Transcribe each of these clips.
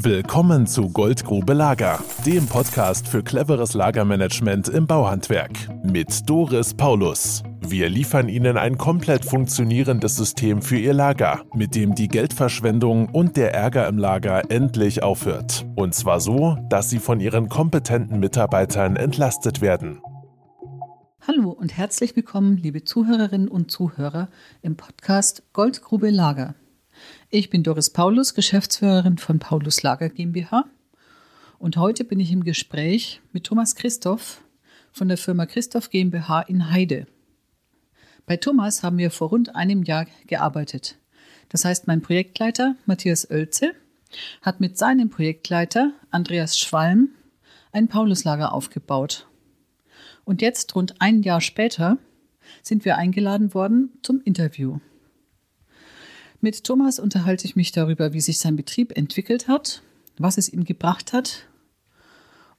Willkommen zu Goldgrube Lager, dem Podcast für cleveres Lagermanagement im Bauhandwerk mit Doris Paulus. Wir liefern Ihnen ein komplett funktionierendes System für Ihr Lager, mit dem die Geldverschwendung und der Ärger im Lager endlich aufhört. Und zwar so, dass Sie von Ihren kompetenten Mitarbeitern entlastet werden. Hallo und herzlich willkommen, liebe Zuhörerinnen und Zuhörer im Podcast Goldgrube Lager. Ich bin Doris Paulus, Geschäftsführerin von Paulus Lager GmbH. Und heute bin ich im Gespräch mit Thomas Christoph von der Firma Christoph GmbH in Heide. Bei Thomas haben wir vor rund einem Jahr gearbeitet. Das heißt, mein Projektleiter Matthias Oelze hat mit seinem Projektleiter Andreas Schwalm ein Pauluslager aufgebaut. Und jetzt, rund ein Jahr später, sind wir eingeladen worden zum Interview. Mit Thomas unterhalte ich mich darüber, wie sich sein Betrieb entwickelt hat, was es ihm gebracht hat.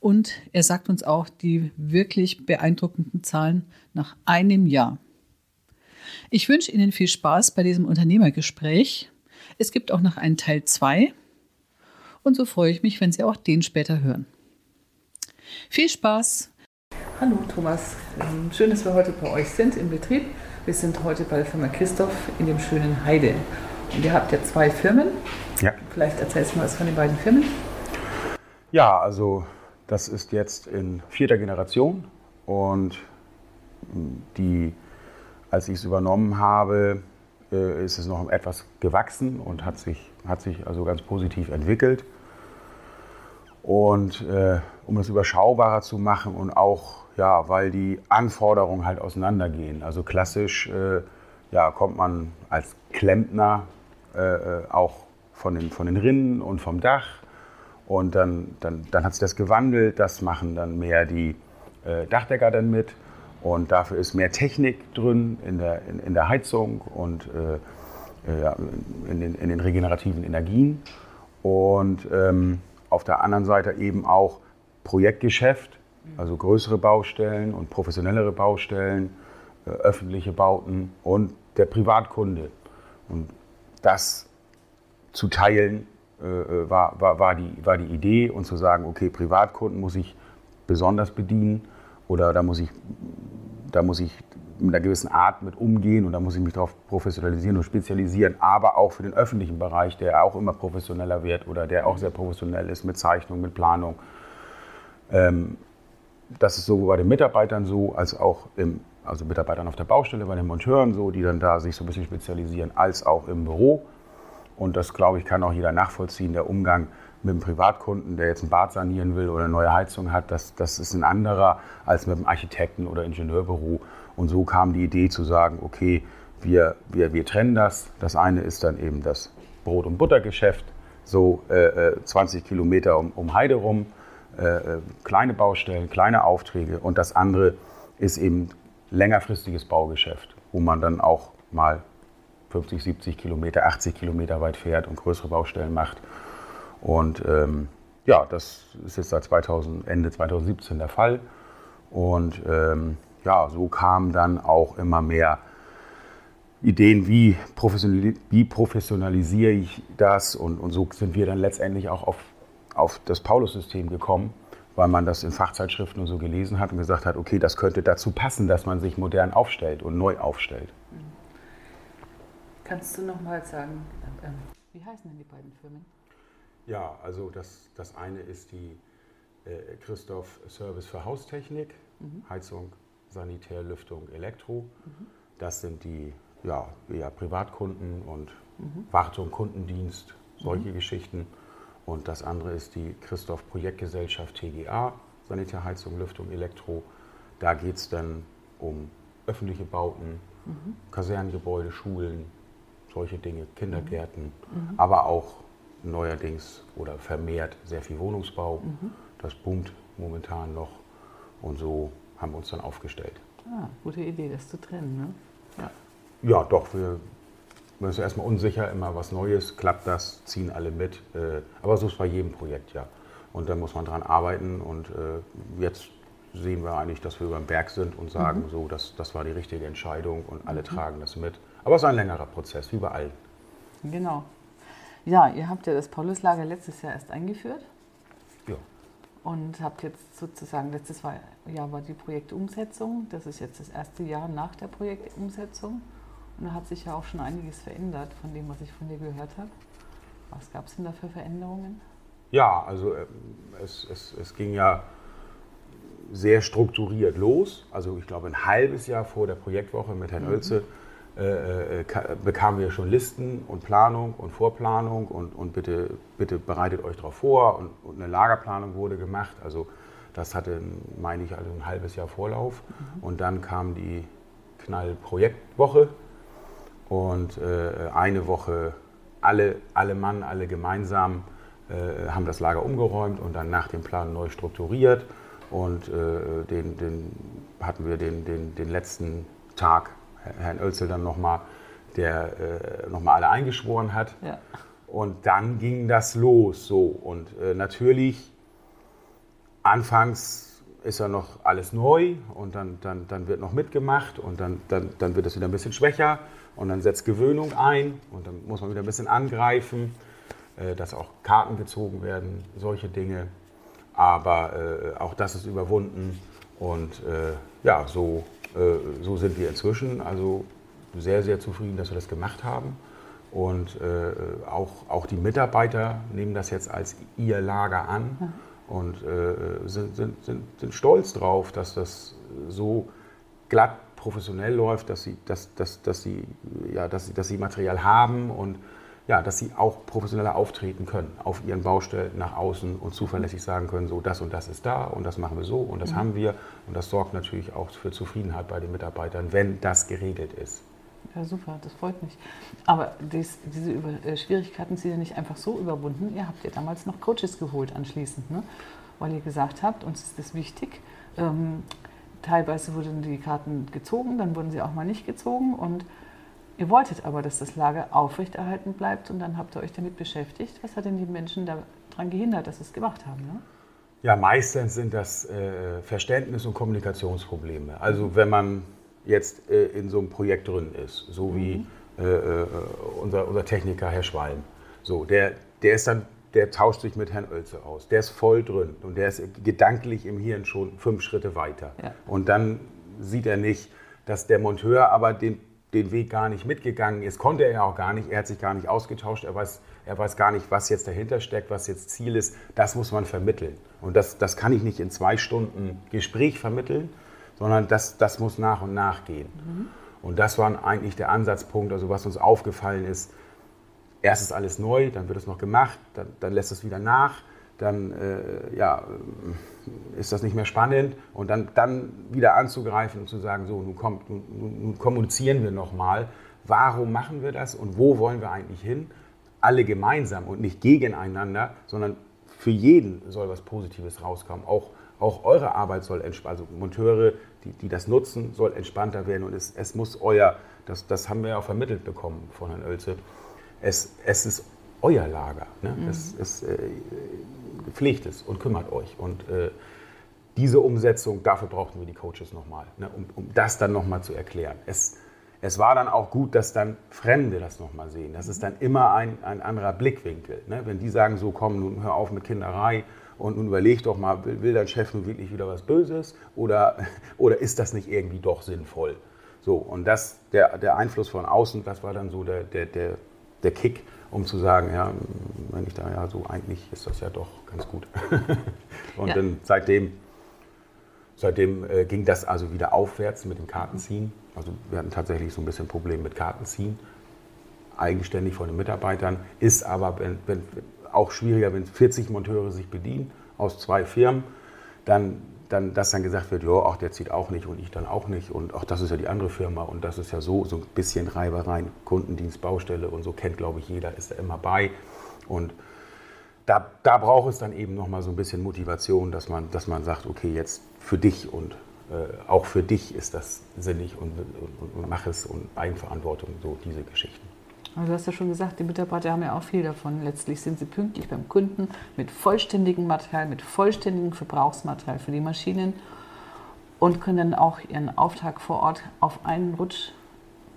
Und er sagt uns auch die wirklich beeindruckenden Zahlen nach einem Jahr. Ich wünsche Ihnen viel Spaß bei diesem Unternehmergespräch. Es gibt auch noch einen Teil 2. Und so freue ich mich, wenn Sie auch den später hören. Viel Spaß! Hallo Thomas, ähm, schön, dass wir heute bei euch sind im Betrieb. Wir sind heute bei der Firma Christoph in dem schönen Heide. Und ihr habt ja zwei Firmen. Ja. Vielleicht erzählst du mal was von den beiden Firmen. Ja, also das ist jetzt in vierter Generation und die, als ich es übernommen habe, äh, ist es noch etwas gewachsen und hat sich, hat sich also ganz positiv entwickelt. Und äh, um es überschaubarer zu machen und auch, ja, weil die Anforderungen halt auseinandergehen. Also klassisch äh, ja, kommt man als Klempner äh, äh, auch von den, von den Rinnen und vom Dach. Und dann, dann, dann hat sich das gewandelt. Das machen dann mehr die äh, Dachdecker dann mit. Und dafür ist mehr Technik drin in der, in, in der Heizung und äh, äh in, den, in den regenerativen Energien. Und ähm, auf der anderen Seite eben auch Projektgeschäft, also größere Baustellen und professionellere Baustellen, öffentliche Bauten und der Privatkunde. Und das zu teilen, äh, äh, war, war, war, die, war die Idee und zu sagen, okay, Privatkunden muss ich besonders bedienen oder da muss ich, da muss ich mit einer gewissen Art mit umgehen und da muss ich mich darauf professionalisieren und spezialisieren, aber auch für den öffentlichen Bereich, der auch immer professioneller wird oder der auch sehr professionell ist mit Zeichnung, mit Planung. Ähm, das ist sowohl bei den Mitarbeitern so, als auch im also Mitarbeitern auf der Baustelle, bei den Monteuren so, die dann da sich so ein bisschen spezialisieren, als auch im Büro. Und das, glaube ich, kann auch jeder nachvollziehen. Der Umgang mit einem Privatkunden, der jetzt ein Bad sanieren will oder eine neue Heizung hat, das, das ist ein anderer als mit einem Architekten- oder Ingenieurbüro. Und so kam die Idee zu sagen, okay, wir, wir, wir trennen das. Das eine ist dann eben das Brot- und Buttergeschäft, so äh, 20 äh, Kilometer um, um Heide rum, äh, äh, kleine Baustellen, kleine Aufträge. Und das andere ist eben längerfristiges Baugeschäft, wo man dann auch mal 50, 70 Kilometer, 80 Kilometer weit fährt und größere Baustellen macht. Und ähm, ja, das ist jetzt seit 2000, Ende 2017 der Fall. Und ähm, ja, so kamen dann auch immer mehr Ideen, wie, professionali wie professionalisiere ich das. Und, und so sind wir dann letztendlich auch auf, auf das Paulus-System gekommen weil man das in Fachzeitschriften und so gelesen hat und gesagt hat, okay, das könnte dazu passen, dass man sich modern aufstellt und neu aufstellt. Kannst du noch mal sagen, äh, wie heißen denn die beiden Firmen? Ja, also das, das eine ist die äh, Christoph Service für Haustechnik, mhm. Heizung, Sanitär, Lüftung, Elektro. Mhm. Das sind die ja, eher Privatkunden und mhm. Wartung, Kundendienst, solche mhm. Geschichten. Und das andere ist die Christoph Projektgesellschaft TGA, Sanitärheizung, Lüftung, Elektro. Da geht es dann um öffentliche Bauten, mhm. Kasernengebäude, Schulen, solche Dinge, Kindergärten, mhm. aber auch neuerdings oder vermehrt sehr viel Wohnungsbau. Mhm. Das boomt momentan noch und so haben wir uns dann aufgestellt. Ah, gute Idee, das zu trennen, ne? Ja, ja doch, wir man ist erstmal unsicher, immer was Neues, klappt das, ziehen alle mit. Äh, aber so ist bei jedem Projekt, ja. Und dann muss man dran arbeiten und äh, jetzt sehen wir eigentlich, dass wir über den Berg sind und sagen, mhm. so, das, das war die richtige Entscheidung und alle mhm. tragen das mit. Aber es ist ein längerer Prozess, wie bei allen. Genau. Ja, ihr habt ja das Pauluslager letztes Jahr erst eingeführt. Ja. Und habt jetzt sozusagen, letztes Jahr war die Projektumsetzung. Das ist jetzt das erste Jahr nach der Projektumsetzung. Und da hat sich ja auch schon einiges verändert von dem, was ich von dir gehört habe. Was gab es denn da für Veränderungen? Ja, also ähm, es, es, es ging ja sehr strukturiert los. Also ich glaube, ein halbes Jahr vor der Projektwoche mit Herrn mhm. Oelze äh, äh, bekamen wir schon Listen und Planung und Vorplanung und, und bitte, bitte bereitet euch darauf vor und, und, eine Lagerplanung wurde gemacht. Also das hatte, meine ich, also ein halbes Jahr Vorlauf. Mhm. Und dann kam die Knallprojektwoche und äh, eine Woche alle, alle Mann, alle gemeinsam äh, haben das Lager umgeräumt und dann nach dem Plan neu strukturiert. Und äh, den, den, hatten wir den, den, den letzten Tag, Herrn Oelzel dann nochmal, der äh, nochmal alle eingeschworen hat. Ja. Und dann ging das los so. Und äh, natürlich, anfangs ist ja noch alles neu und dann, dann, dann wird noch mitgemacht und dann, dann, dann wird es wieder ein bisschen schwächer und dann setzt Gewöhnung ein und dann muss man wieder ein bisschen angreifen. Äh, dass auch Karten gezogen werden, solche Dinge. Aber äh, auch das ist überwunden und äh, ja, so, äh, so sind wir inzwischen. Also sehr, sehr zufrieden, dass wir das gemacht haben. Und äh, auch, auch die Mitarbeiter nehmen das jetzt als ihr Lager an ja. Und äh, sind, sind, sind, sind stolz drauf, dass das so glatt professionell läuft, dass sie, dass, dass, dass sie, ja, dass sie, dass sie Material haben und ja, dass sie auch professioneller auftreten können auf ihren Baustellen nach außen und zuverlässig sagen können, so das und das ist da und das machen wir so und das mhm. haben wir. Und das sorgt natürlich auch für Zufriedenheit bei den Mitarbeitern, wenn das geregelt ist. Ja, super, das freut mich. Aber dies, diese Über äh, Schwierigkeiten sind ja nicht einfach so überwunden. Ihr habt ja damals noch Coaches geholt anschließend, ne? weil ihr gesagt habt, uns ist das wichtig. Ähm, teilweise wurden die Karten gezogen, dann wurden sie auch mal nicht gezogen und Ihr wolltet aber, dass das Lager aufrechterhalten bleibt und dann habt ihr euch damit beschäftigt. Was hat denn die Menschen daran gehindert, dass sie es gemacht haben? Ne? Ja, meistens sind das äh, Verständnis- und Kommunikationsprobleme. Also wenn man jetzt äh, in so einem Projekt drin ist, so wie mhm. äh, äh unser, unser Techniker Herr Schwalm, so, der, der ist dann der tauscht sich mit Herrn Oelze aus. Der ist voll drin und der ist gedanklich im Hirn schon fünf Schritte weiter. Ja. Und dann sieht er nicht, dass der Monteur aber den den Weg gar nicht mitgegangen ist, konnte er ja auch gar nicht, er hat sich gar nicht ausgetauscht, er weiß, er weiß gar nicht, was jetzt dahinter steckt, was jetzt Ziel ist, das muss man vermitteln. Und das, das kann ich nicht in zwei Stunden Gespräch vermitteln, sondern das, das muss nach und nach gehen. Mhm. Und das war eigentlich der Ansatzpunkt, also was uns aufgefallen ist, erst ist alles neu, dann wird es noch gemacht, dann, dann lässt es wieder nach, dann äh, ja, ist das nicht mehr spannend und dann, dann wieder anzugreifen und zu sagen, so, nun, kommt, nun, nun kommunizieren wir nochmal, warum machen wir das und wo wollen wir eigentlich hin? Alle gemeinsam und nicht gegeneinander, sondern für jeden soll was Positives rauskommen. Auch, auch eure Arbeit soll entspannt, also Monteure, die, die das nutzen, soll entspannter werden und es, es muss euer, das, das haben wir ja auch vermittelt bekommen von Herrn Oelze, es, es ist euer Lager. Ne? Mhm. Es, es, äh, pflegt es und kümmert euch. Und äh, diese Umsetzung, dafür brauchten wir die Coaches nochmal, ne, um, um das dann nochmal zu erklären. Es, es war dann auch gut, dass dann Fremde das nochmal sehen. Das ist dann immer ein, ein anderer Blickwinkel. Ne? Wenn die sagen, so komm, nun hör auf mit Kinderei und nun überleg doch mal, will, will dein Chef nun wirklich wieder was Böses oder, oder ist das nicht irgendwie doch sinnvoll? So, und das, der, der Einfluss von außen, das war dann so der, der, der, der Kick, um zu sagen, ja, wenn ich da ja so, eigentlich ist das ja doch ganz gut. und ja. dann seitdem, seitdem äh, ging das also wieder aufwärts mit dem Kartenziehen. Also wir hatten tatsächlich so ein bisschen Problem mit Kartenziehen, eigenständig von den Mitarbeitern, ist aber wenn, wenn, auch schwieriger, wenn 40 Monteure sich bedienen aus zwei Firmen, dann dann, dass dann gesagt wird, ja, ach, der zieht auch nicht und ich dann auch nicht und ach, das ist ja die andere Firma und das ist ja so, so ein bisschen Reibereien, Kundendienst, Baustelle und so kennt, glaube ich, jeder, ist da immer bei und da, da braucht es dann eben nochmal so ein bisschen Motivation, dass man, dass man sagt, okay, jetzt für dich und äh, auch für dich ist das sinnig und, und, und mach es und Eigenverantwortung, so diese Geschichten. Aber du hast ja schon gesagt, die Mitarbeiter haben ja auch viel davon. Letztlich sind sie pünktlich beim Kunden mit vollständigem Material, mit vollständigem Verbrauchsmaterial für die Maschinen und können dann auch ihren Auftrag vor Ort auf einen Rutsch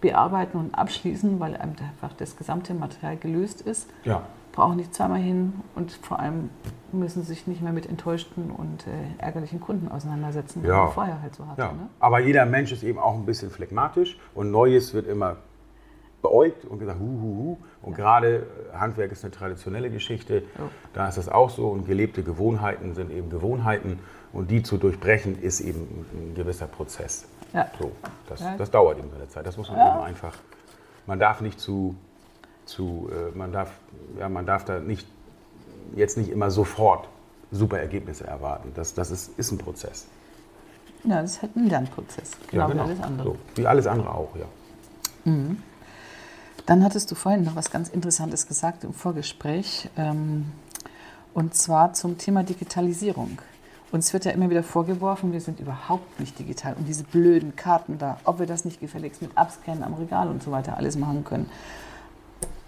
bearbeiten und abschließen, weil einfach das gesamte Material gelöst ist. Ja. brauchen nicht zweimal hin und vor allem müssen sich nicht mehr mit enttäuschten und äh, ärgerlichen Kunden auseinandersetzen, wie Ja. man vorher halt so hatte. Ja. Ne? Aber jeder Mensch ist eben auch ein bisschen phlegmatisch und Neues wird immer beäugt und gesagt, hu, hu, hu. Und gerade äh, Handwerk ist eine traditionelle Geschichte, Ja. da ist das auch so und gelebte Gewohnheiten sind eben Gewohnheiten und die zu durchbrechen ist eben ein gewisser Prozess. Ja. So, das, Ja. das dauert eben seine Zeit. Das muss man Ja. eben einfach, man darf nicht zu, zu äh, man, darf, ja, man darf da nicht, jetzt nicht immer sofort super Ergebnisse erwarten. Das, das ist, ist ein Prozess. Ja, das ist halt ein Lernprozess, genau, wie alles andere. So, wie alles andere auch, ja. Dann hattest du vorhin noch was ganz Interessantes gesagt im Vorgespräch, ähm, und zwar zum Thema Digitalisierung. Uns wird ja immer wieder vorgeworfen, wir sind überhaupt nicht digital und diese blöden Karten da, ob wir das nicht gefälligst mit Abscannen am Regal und so weiter alles machen können.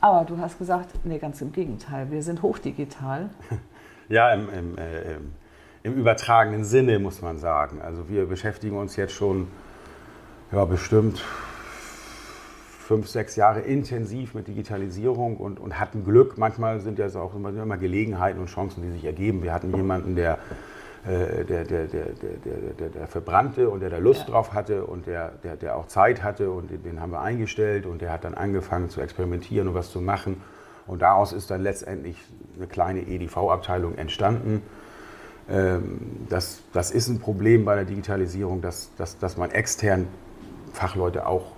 Aber du hast gesagt, nee, ganz im Gegenteil, wir sind hochdigital. Ja, im, im, äh, im, im übertragenen Sinne muss man sagen. Also wir beschäftigen uns jetzt schon ja, bestimmt fünf, sechs Jahre intensiv mit Digitalisierung und, und hatten Glück. Manchmal sind ja auch immer, immer Gelegenheiten und Chancen, die sich ergeben. Wir hatten jemanden, der, äh, der, der, der, der, der, der, der verbrannte und der da Lust Ja. drauf hatte und der, der, der auch Zeit hatte und den, den haben wir eingestellt und der hat dann angefangen zu experimentieren und was zu machen. Und daraus ist dann letztendlich eine kleine EDV-Abteilung entstanden. Ähm, Das, das ist ein Problem bei der Digitalisierung, dass, dass, dass man extern Fachleute auch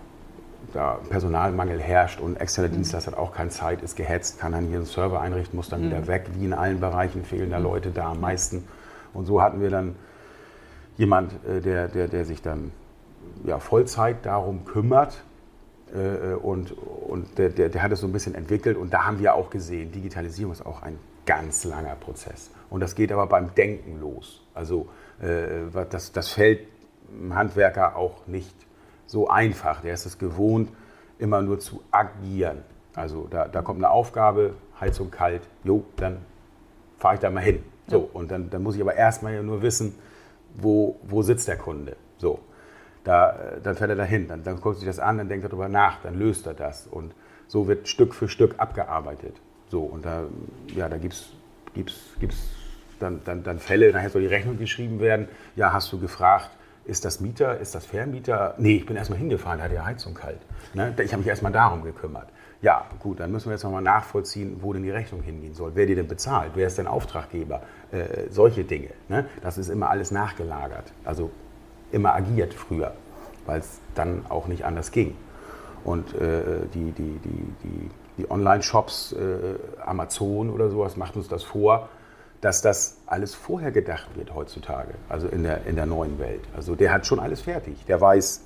da Personalmangel herrscht und externe Dienstleister hat auch keine Zeit, ist gehetzt, kann dann hier einen Server einrichten, muss dann wieder weg. Wie in allen Bereichen fehlen da Leute da am meisten. Und so hatten wir dann jemand, äh, der, der, der sich dann ja, Vollzeit darum kümmert. äh, Und, und der, der, der hat es so ein bisschen entwickelt. Und da haben wir auch gesehen, Digitalisierung ist auch ein ganz langer Prozess. Und das geht aber beim Denken los. Also äh, das, das fällt dem Handwerker auch nicht so einfach. Der ist es gewohnt, immer nur zu agieren. Also da, da kommt eine Aufgabe, Heizung kalt, jo, dann fahre ich da mal hin. So, und dann, dann muss ich aber erstmal ja nur wissen, wo, wo sitzt der Kunde. So, da, dann fährt er dahin, dann, dann guckt sich das an, dann denkt er darüber nach, dann löst er das. Und so wird Stück für Stück abgearbeitet. So, und da, ja, da gibt es gibt's, gibt's dann, dann, dann Fälle, nachher soll die Rechnung geschrieben werden. Ja, hast du gefragt, ist das Mieter, ist das Vermieter? Nee, ich bin erstmal hingefahren, da hat die Heizung kalt. Ne? Ich habe mich erstmal darum gekümmert. Ja, gut, dann müssen wir jetzt nochmal nachvollziehen, wo denn die Rechnung hingehen soll. Wer dir denn bezahlt? Wer ist denn Auftraggeber? Äh, solche Dinge. Ne? Das ist immer alles nachgelagert. Also immer agiert früher, weil es dann auch nicht anders ging. Und äh, die, die, die, die, die Online-Shops, äh, Amazon oder sowas, macht uns das vor, dass das alles vorher gedacht wird heutzutage, also in der, in der neuen Welt. Also der hat schon alles fertig. Der weiß,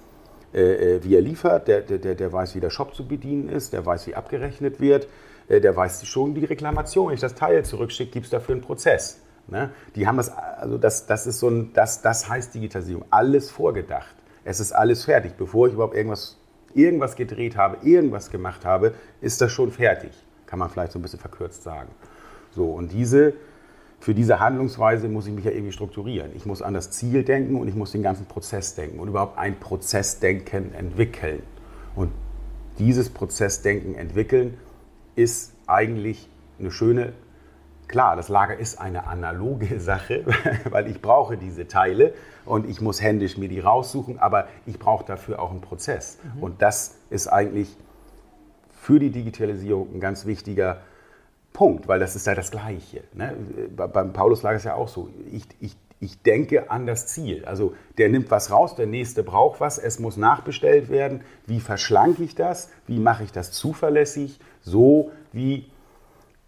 äh, äh, wie er liefert, der, der, der- weiß, wie der Shop zu bedienen ist, der weiß, wie abgerechnet wird, äh, der weiß schon die Reklamation. Wenn ich das Teil zurückschicke, gibt es dafür einen Prozess. Ne? Die haben das, also das, das ist so ein, das, das heißt Digitalisierung. Alles vorgedacht. Es ist alles fertig. Bevor ich überhaupt irgendwas, irgendwas gedreht habe, irgendwas gemacht habe, ist das schon fertig. Kann man vielleicht so ein bisschen verkürzt sagen. So, und diese, für diese Handlungsweise muss ich mich ja irgendwie strukturieren. Ich muss an das Ziel denken und ich muss den ganzen Prozess denken und überhaupt ein Prozessdenken entwickeln. Und dieses Prozessdenken entwickeln ist eigentlich eine schöne, klar, das Lager ist eine analoge Sache, weil ich brauche diese Teile und ich muss händisch mir die raussuchen, aber ich brauche dafür auch einen Prozess. Und das ist eigentlich für die Digitalisierung ein ganz wichtiger Punkt, weil das ist ja das Gleiche. Ne? Bei- Beim Pauluslager ist ja auch so. Ich, ich, ich denke an das Ziel. Also der nimmt was raus, der nächste braucht was, es muss nachbestellt werden. Wie verschlanke ich das? Wie mache ich das zuverlässig? So wie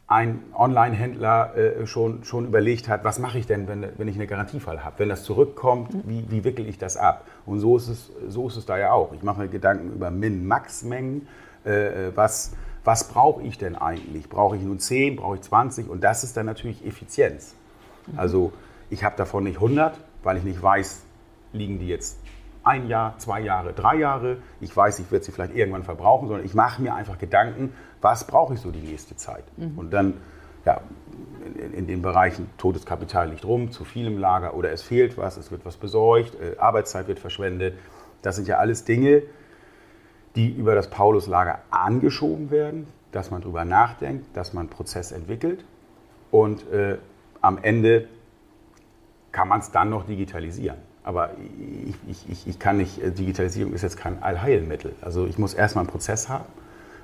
ein Online-Händler äh, schon, schon überlegt hat, was mache ich denn, wenn, wenn ich einen Garantiefall habe? Wenn das zurückkommt, wie, wie wickel ich das ab? Und so ist es, so ist es da ja auch. Ich mache mir Gedanken über Min-Max-Mengen. Äh, was, was brauche ich denn eigentlich? Brauche ich nun 10, brauche ich 20? Und das ist dann natürlich Effizienz. Also ich habe davon nicht 100, weil ich nicht weiß, liegen die jetzt ein Jahr, zwei Jahre, drei Jahre. Ich weiß, ich werde sie vielleicht irgendwann verbrauchen, sondern ich mache mir einfach Gedanken, was brauche ich so die nächste Zeit. Und dann, ja, in, in den Bereichen totes Kapital liegt rum, zu viel im Lager oder es fehlt was, es wird was besorgt, äh, Arbeitszeit wird verschwendet. Das sind ja alles Dinge, die über das Pauluslager angeschoben werden. dass man darüber nachdenkt, dass man einen Prozess entwickelt und äh, am Ende kann man es dann noch digitalisieren. Aber ich, ich, ich, kann nicht, äh, Digitalisierung ist jetzt kein Allheilmittel. Also ich muss erstmal einen Prozess haben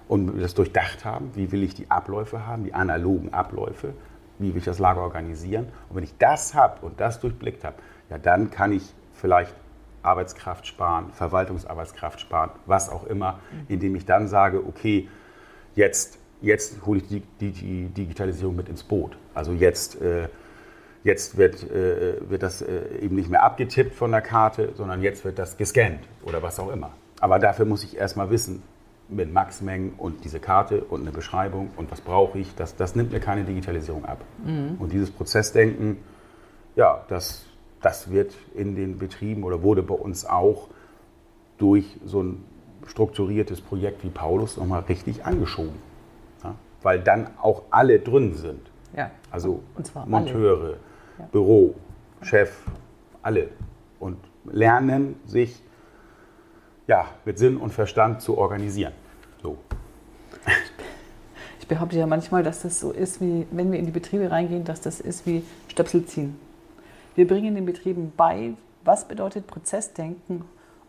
und das durchdacht haben, wie will ich die Abläufe haben, die analogen Abläufe, wie will ich das Lager organisieren. Und wenn ich das habe und das durchblickt habe, ja, dann kann ich vielleicht Arbeitskraft sparen, Verwaltungsarbeitskraft sparen, was auch immer, indem ich dann sage, okay, jetzt, jetzt hole ich die, die, die Digitalisierung mit ins Boot. Also jetzt, äh, jetzt wird, äh, wird das äh, eben nicht mehr abgetippt von der Karte, sondern jetzt wird das gescannt oder was auch immer. Aber dafür muss ich erstmal wissen, mit Maxmengen und diese Karte und eine Beschreibung und was brauche ich, das, das nimmt mir keine Digitalisierung ab. Mhm. Und dieses Prozessdenken, ja, das, das wird in den Betrieben oder wurde bei uns auch durch so ein strukturiertes Projekt wie Paulus nochmal richtig angeschoben. Ja? Weil dann auch alle drin sind. Ja. Also Monteure, ja. Büro, Chef, alle. Und lernen sich ja, mit Sinn und Verstand zu organisieren. So. Ich behaupte ja manchmal, dass das so ist, wie wenn wir in die Betriebe reingehen, dass das ist wie Stöpsel ziehen. Wir bringen den Betrieben bei, was bedeutet Prozessdenken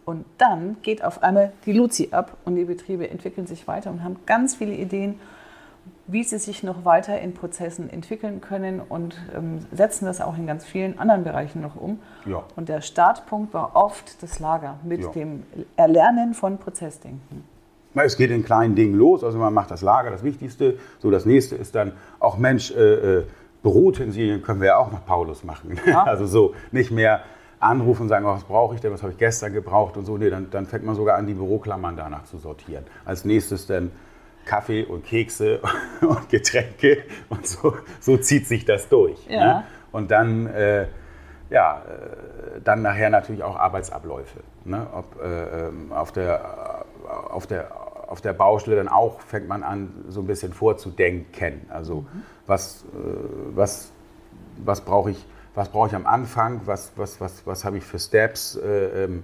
und dann geht auf einmal die Luzi ab und die Betriebe entwickeln sich weiter und haben ganz viele Ideen, wie sie sich noch weiter in Prozessen entwickeln können und ähm, setzen das auch in ganz vielen anderen Bereichen noch um. Ja. Und der Startpunkt war oft das Lager mit ja. dem Erlernen von Prozessdenken. Es geht in kleinen Dingen los, also man macht das Lager, das Wichtigste. So, das nächste ist dann auch Mensch, äh, äh Büroutensilien können wir ja auch nach Paulus machen. Ja. Also so nicht mehr anrufen und sagen, oh, was brauche ich denn, was habe ich gestern gebraucht und so. Nee, dann, dann fängt man sogar an, die Büroklammern danach zu sortieren. Als nächstes dann Kaffee und Kekse und Getränke und so, so zieht sich das durch. Ja. Ne? Und dann, äh, ja, äh, dann nachher natürlich auch Arbeitsabläufe. Ne? Ob, äh, ähm, auf, der, auf, der, auf der Baustelle dann auch fängt man an, so ein bisschen vorzudenken. Also mhm. was, was, was brauche ich, was brauche ich am Anfang, was, was, was, was habe ich für Steps, äh, ähm,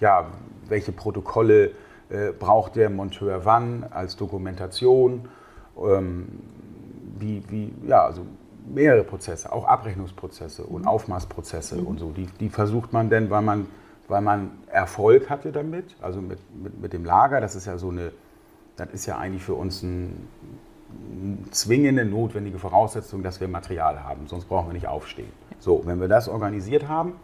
ja, welche Protokolle äh, braucht der Monteur wann als Dokumentation, ähm, wie, wie, ja, also mehrere Prozesse, auch Abrechnungsprozesse und mhm. Aufmaßprozesse mhm. und so, die, die versucht man denn, weil man, weil man Erfolg hatte damit, also mit, mit, mit dem Lager, das ist ja so eine, das ist ja eigentlich für uns ein, zwingende, notwendige Voraussetzung, dass wir Material haben, sonst brauchen wir nicht aufstehen. So, wenn wir das organisiert haben,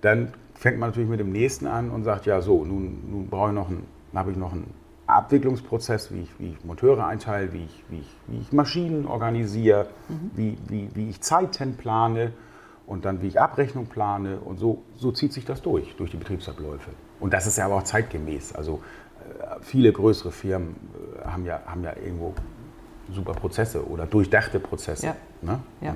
dann fängt man natürlich mit dem nächsten an und sagt, ja so, nun, nun brauche ich noch einen, habe ich noch einen Abwicklungsprozess, wie ich, wie ich Monteure einteile, wie ich, wie ich, wie ich Maschinen organisiere, mhm. wie, wie, wie ich Zeiten plane und dann wie ich Abrechnung plane und so, so zieht sich das durch, durch die Betriebsabläufe. Und das ist ja aber auch zeitgemäß. Also viele größere Firmen äh, haben ja, haben ja irgendwo super Prozesse oder durchdachte Prozesse. Ja. Ne? Ja.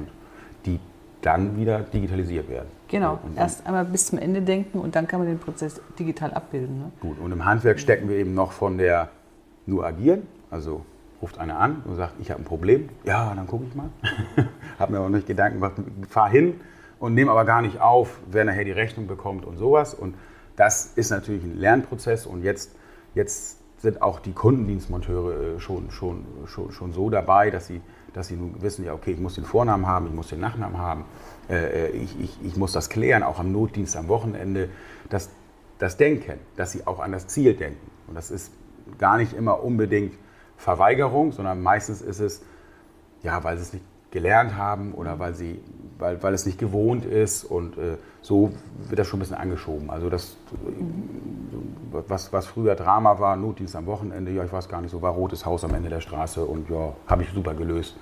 Die dann wieder digitalisiert werden. Genau, und erst einmal bis zum Ende denken und dann kann man den Prozess digital abbilden. Ne? Gut, und im Handwerk stecken wir eben noch von der nur agieren, also ruft einer an und sagt, ich habe ein Problem, ja, dann gucke ich mal. habe mir auch nicht Gedanken gemacht, fahr hin und nehme aber gar nicht auf, wer nachher die Rechnung bekommt und sowas. Und das ist natürlich ein Lernprozess und jetzt, jetzt sind auch die Kundendienstmonteure äh, schon, schon, schon, schon so dabei, dass sie dass sie nun wissen, ja, okay, ich muss den Vornamen haben, ich muss den Nachnamen haben, äh, äh, ich, ich, ich muss das klären, auch am Notdienst am Wochenende. Das, das Denken, dass sie auch an das Ziel denken. Und das ist gar nicht immer unbedingt Verweigerung, sondern meistens ist es, ja, weil sie es nicht gelernt haben oder weil, sie, weil, weil es nicht gewohnt ist und äh, so wird das schon ein bisschen angeschoben. Also das, was, was früher Drama war, Notdienst am Wochenende, ja, ich weiß gar nicht, so war rotes Haus am Ende der Straße und ja, habe ich super gelöst.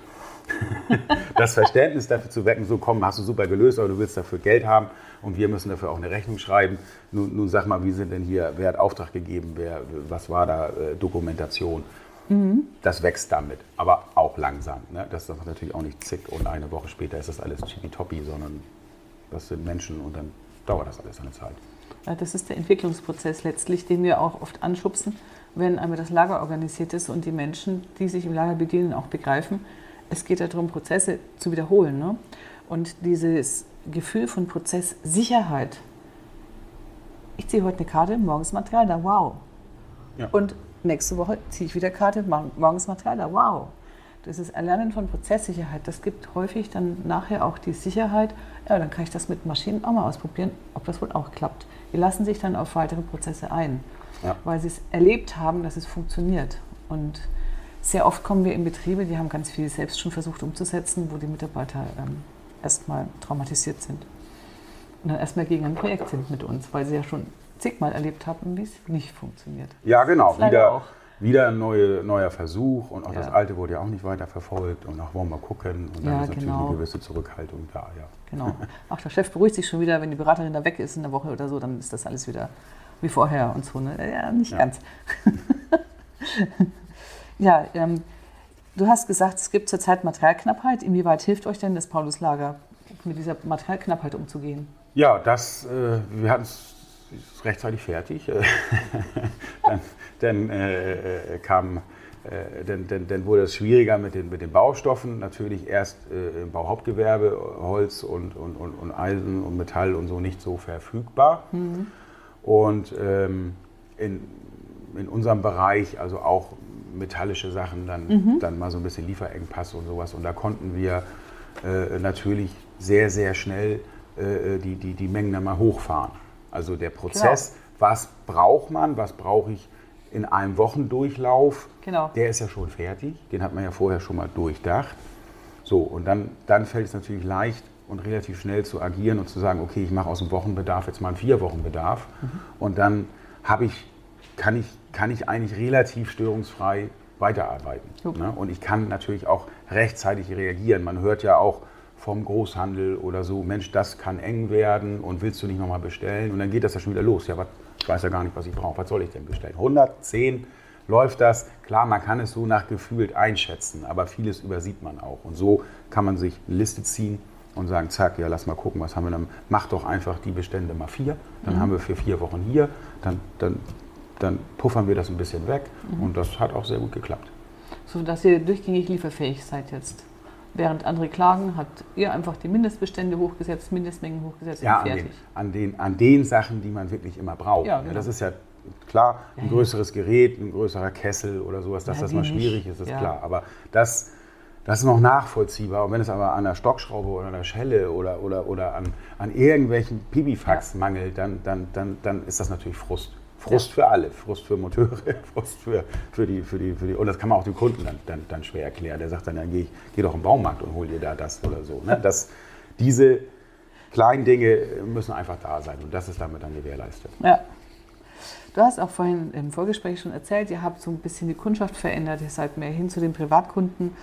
das Verständnis dafür zu wecken, so komm, hast du super gelöst, aber du willst dafür Geld haben und wir müssen dafür auch eine Rechnung schreiben. Nun, nun sag mal, wie sind denn hier, wer hat Auftrag gegeben, wer, was war da äh, Dokumentation? Mhm. Das wächst damit, aber auch langsam. Ne? Das ist natürlich auch nicht zick und eine Woche später ist das alles tippitoppi, sondern das sind Menschen und dann dauert das alles eine Zeit. Ja, das ist der Entwicklungsprozess letztlich, den wir auch oft anschubsen, wenn einmal das Lager organisiert ist und die Menschen, die sich im Lager bedienen, auch begreifen, es geht darum, Prozesse zu wiederholen. Ne? Und dieses Gefühl von Prozesssicherheit. Ich ziehe heute eine Karte, morgens Material da, wow. Ja. Und nächste Woche ziehe ich wieder Karte, morgens Material da. Wow. Das ist Erlernen von Prozesssicherheit. Das gibt häufig dann nachher auch die Sicherheit, ja, dann kann ich das mit Maschinen auch mal ausprobieren, ob das wohl auch klappt. Die lassen sich dann auf weitere Prozesse ein, ja. weil sie es erlebt haben, dass es funktioniert. Und sehr oft kommen wir in Betriebe, die haben ganz viel selbst schon versucht umzusetzen, wo die Mitarbeiter ähm, erstmal traumatisiert sind. Und dann erstmal gegen ein Projekt sind mit uns, weil sie ja schon zigmal erlebt haben, wie es nicht funktioniert. Ja, genau. Wieder, auch. wieder ein neue, neuer Versuch und auch ja. das Alte wurde ja auch nicht weiter verfolgt und auch wollen wir gucken und dann ja, ist natürlich genau. eine gewisse Zurückhaltung da. Ja. Genau. Ach, der Chef beruhigt sich schon wieder, wenn die Beraterin da weg ist in der Woche oder so, dann ist das alles wieder wie vorher und so. Ne? Ja, nicht ja. ganz. ja, ähm, du hast gesagt, es gibt zurzeit Materialknappheit. Inwieweit hilft euch denn das Pauluslager, mit dieser Materialknappheit umzugehen? Ja, das, äh, wir hatten es rechtzeitig fertig. dann, dann äh, äh kam, äh, dann, dann, dann, wurde es schwieriger mit den, mit den Baustoffen. Natürlich erst äh, im Bauhauptgewerbe Holz und, und, und, und, Eisen und Metall und so nicht so verfügbar. Mhm. Und ähm, in, in unserem Bereich, also auch metallische Sachen, dann, mhm. dann mal so ein bisschen Lieferengpass und sowas. Und da konnten wir äh, natürlich sehr, sehr schnell äh, die, die, die Mengen dann mal hochfahren. Also der Prozess, genau. was braucht man, was brauche ich in einem Wochendurchlauf, genau. der ist ja schon fertig. Den hat man ja vorher schon mal durchdacht. So, und dann, dann fällt es natürlich leicht und relativ schnell zu agieren und zu sagen, okay, ich mache aus dem Wochenbedarf jetzt mal einen Vier-Wochen-Bedarf. Mhm. Und dann ich, kann, ich, kann ich eigentlich relativ störungsfrei weiterarbeiten. Ne? Und ich kann natürlich auch rechtzeitig reagieren. Man hört ja auch, vom Großhandel oder so, Mensch, das kann eng werden und willst du nicht nochmal bestellen? Und dann geht das ja schon wieder los. Ja, was, ich weiß ja gar nicht, was ich brauche. Was soll ich denn bestellen? 110 läuft das. Klar, man kann es so nach gefühlt einschätzen, aber vieles übersieht man auch. Und so kann man sich eine Liste ziehen und sagen, zack, ja, lass mal gucken, was haben wir dann. Mach doch einfach die Bestände mal vier. Dann mhm. haben wir für vier Wochen hier. Dann, dann, dann puffern wir das ein bisschen weg. Mhm. Und das hat auch sehr gut geklappt. So dass ihr durchgängig lieferfähig seid jetzt. Während andere klagen, habt ihr einfach die Mindestbestände hochgesetzt, Mindestmengen hochgesetzt ja, und fertig. An den, an, den, an den Sachen, die man wirklich immer braucht. Ja, genau. ja, das ist ja klar, ein größeres Gerät, ein größerer Kessel oder sowas, dass ja, das mal schwierig ist, ist klar. Aber das, das ist noch nachvollziehbar. Und wenn es aber an der Stockschraube oder an der Schelle oder, oder, oder an, an irgendwelchen Pipifax mangelt, dann, dann, dann, dann ist das natürlich Frust. Frust für alle, Frust für Moteure, Frust für, für, die, für, die, für die. Und das kann man auch dem Kunden dann, dann, dann schwer erklären. Der sagt dann, dann geh, geh doch im Baumarkt und hol dir da das oder so. Ne? Das, diese kleinen Dinge müssen einfach da sein und das ist damit dann gewährleistet. Ja. Du hast auch vorhin im Vorgespräch schon erzählt, ihr habt so ein bisschen die Kundschaft verändert, ihr seid mehr hin zu den Privatkunden.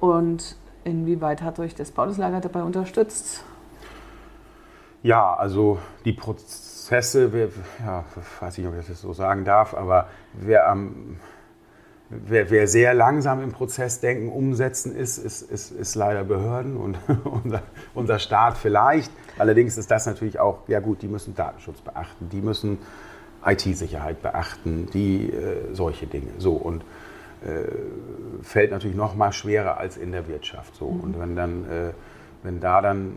Und inwieweit hat euch das Baudeslager dabei unterstützt? Ja, also die Prozesse Prozesse, wer, ja, weiß nicht, ob ich das so sagen darf, aber wer, am, wer, wer sehr langsam im Prozessdenken umsetzen ist, ist, ist, ist leider Behörden und unser, unser Staat vielleicht. Allerdings ist das natürlich auch, ja gut, die müssen Datenschutz beachten, die müssen IT-Sicherheit beachten, die äh, solche Dinge. So und äh, fällt natürlich noch mal schwerer als in der Wirtschaft. So. Mhm. Und wenn dann, äh, wenn da dann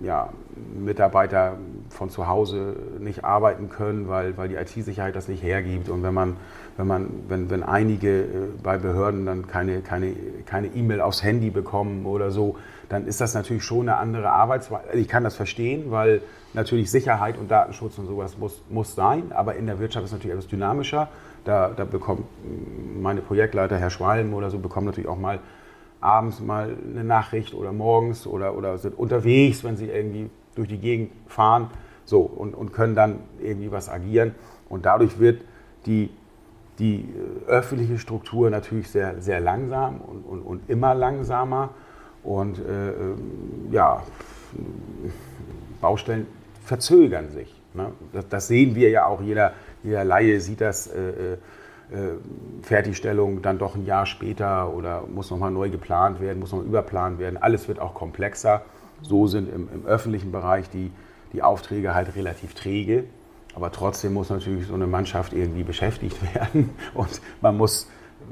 ja, Mitarbeiter von zu Hause nicht arbeiten können, weil, weil die IT-Sicherheit das nicht hergibt. Und wenn man, wenn man, wenn, wenn einige äh, bei Behörden dann keine, keine, keine E-Mail aufs Handy bekommen oder so, dann ist das natürlich schon eine andere Arbeitsweise. Ich kann das verstehen, weil natürlich Sicherheit und Datenschutz und sowas muss, muss sein, aber in der Wirtschaft ist es natürlich etwas dynamischer. Da, da bekommt meine Projektleiter, Herr Schwalm oder so, bekommen natürlich auch mal abends mal eine Nachricht oder morgens oder, oder sind unterwegs, wenn sie irgendwie durch die Gegend fahren so, und, und können dann irgendwie was agieren. Und dadurch wird die, die äh, öffentliche Struktur natürlich sehr, sehr langsam und, und, und immer langsamer. Und äh, ähm, ja, Baustellen verzögern sich. Ne? Das, das, sehen wir ja auch, jeder, jeder Laie sieht das. Äh, äh, Fertigstellung dann doch ein Jahr später oder muss nochmal neu geplant werden, muss nochmal überplant werden. Alles wird auch komplexer. So sind im, im öffentlichen Bereich die, die Aufträge halt relativ träge. Aber trotzdem muss natürlich so eine Mannschaft irgendwie beschäftigt werden. Und man muss,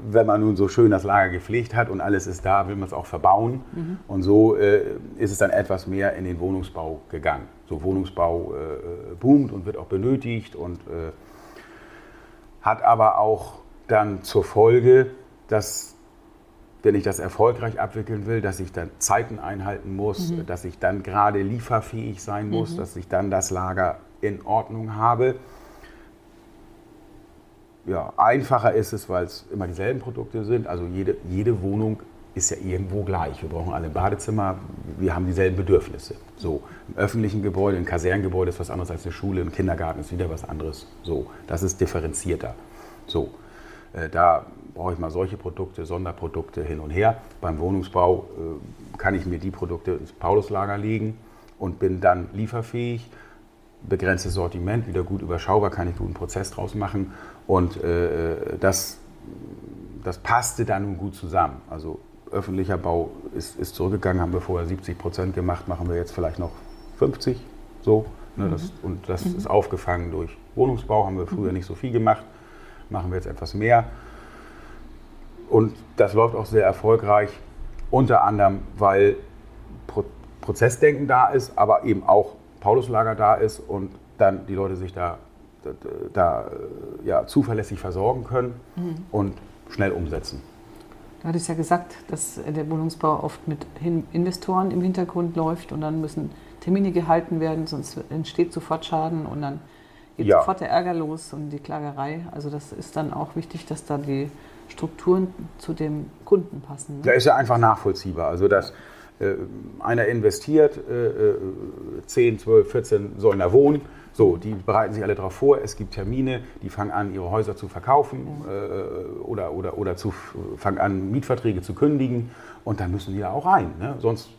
wenn man nun so schön das Lager gepflegt hat und alles ist da, will man es auch verbauen. Mhm. Und so äh, ist es dann etwas mehr in den Wohnungsbau gegangen. So Wohnungsbau äh, boomt und wird auch benötigt und äh, hat aber auch dann zur Folge, dass wenn ich das erfolgreich abwickeln will, dass ich dann Zeiten einhalten muss, mhm. dass ich dann gerade lieferfähig sein muss, mhm. dass ich dann das Lager in Ordnung habe. Ja, einfacher ist es, weil es immer dieselben Produkte sind. Also jede, jede Wohnung ist ja irgendwo gleich. Wir brauchen alle Badezimmer, wir haben dieselben Bedürfnisse. So, im öffentlichen Gebäude, im Kasernengebäude ist was anderes als eine Schule, im Kindergarten ist wieder was anderes. So, das ist differenzierter. So, äh, da brauche ich mal solche Produkte, Sonderprodukte hin und her. Beim Wohnungsbau äh, kann ich mir die Produkte ins Pauluslager legen und bin dann lieferfähig. Begrenztes Sortiment, wieder gut überschaubar, kann ich guten Prozess draus machen. Und äh, das, das passte dann nun gut zusammen. Also öffentlicher Bau ist, ist zurückgegangen, haben wir vorher 70 Prozent gemacht, machen wir jetzt vielleicht noch 50 so. Ne, mhm. das, und das mhm. ist aufgefangen durch Wohnungsbau, haben wir früher mhm. nicht so viel gemacht, machen wir jetzt etwas mehr. Und das läuft auch sehr erfolgreich, unter anderem, weil Pro Prozessdenken da ist, aber eben auch Pauluslager da ist und dann die Leute sich da, da, da ja, zuverlässig versorgen können mhm. und schnell umsetzen. Du hattest ja gesagt, dass der Wohnungsbau oft mit Investoren im Hintergrund läuft und dann müssen Termine gehalten werden, sonst entsteht sofort Schaden und dann geht ja. sofort der Ärger los und die Klagerei. Also das ist dann auch wichtig, dass da die Strukturen zu dem Kunden passen. Ne? Da ist ja einfach nachvollziehbar. Also dass äh, einer investiert, äh, 10, 12, 14 sollen da wohnen so, die bereiten sich alle darauf vor. Es gibt Termine, die fangen an, ihre Häuser zu verkaufen äh, oder, oder, oder zu, fangen an, Mietverträge zu kündigen. Und dann müssen die da auch rein. Ne? Sonst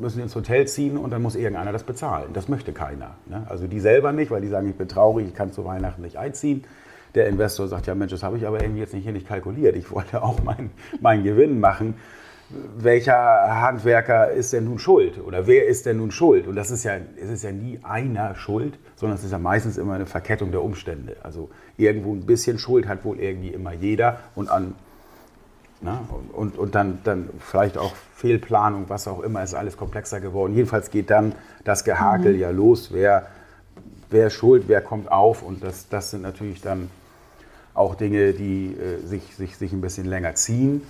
müssen die ins Hotel ziehen und dann muss irgendeiner das bezahlen. Das möchte keiner. Ne? Also die selber nicht, weil die sagen, ich bin traurig, ich kann zu Weihnachten nicht einziehen. Der Investor sagt, ja Mensch, das habe ich aber irgendwie jetzt nicht hier nicht kalkuliert. Ich wollte auch meinen mein Gewinn machen welcher Handwerker ist denn nun schuld oder wer ist denn nun schuld? Und das ist ja, es ist ja nie einer schuld, sondern es ist ja meistens immer eine Verkettung der Umstände. Also irgendwo ein bisschen Schuld hat wohl irgendwie immer jeder und an na, und, und dann, dann vielleicht auch Fehlplanung, was auch immer, ist alles komplexer geworden. Jedenfalls geht dann das Gehakel mhm. ja los, wer, wer ist schuld, wer kommt auf und das, das sind natürlich dann auch Dinge, die äh, sich, sich, sich ein bisschen länger ziehen.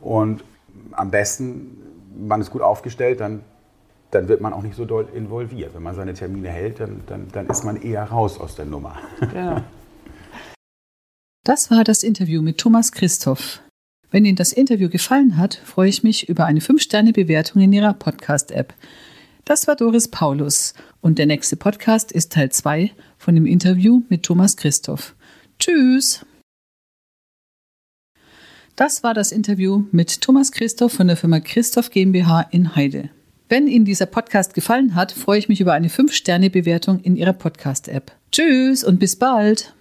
Und am besten, man ist gut aufgestellt, dann, dann wird man auch nicht so doll involviert. Wenn man seine Termine hält, dann, dann, dann ist man eher raus aus der Nummer. Ja. Das war das Interview mit Thomas Christoph. Wenn Ihnen das Interview gefallen hat, freue ich mich über eine 5-Sterne-Bewertung in Ihrer Podcast-App. Das war Doris Paulus und der nächste Podcast ist Teil 2 von dem Interview mit Thomas Christoph. Tschüss! Das war das Interview mit Thomas Christoph von der Firma Christoph GmbH in Heide. Wenn Ihnen dieser Podcast gefallen hat, freue ich mich über eine 5-Sterne-Bewertung in Ihrer Podcast-App. Tschüss und bis bald!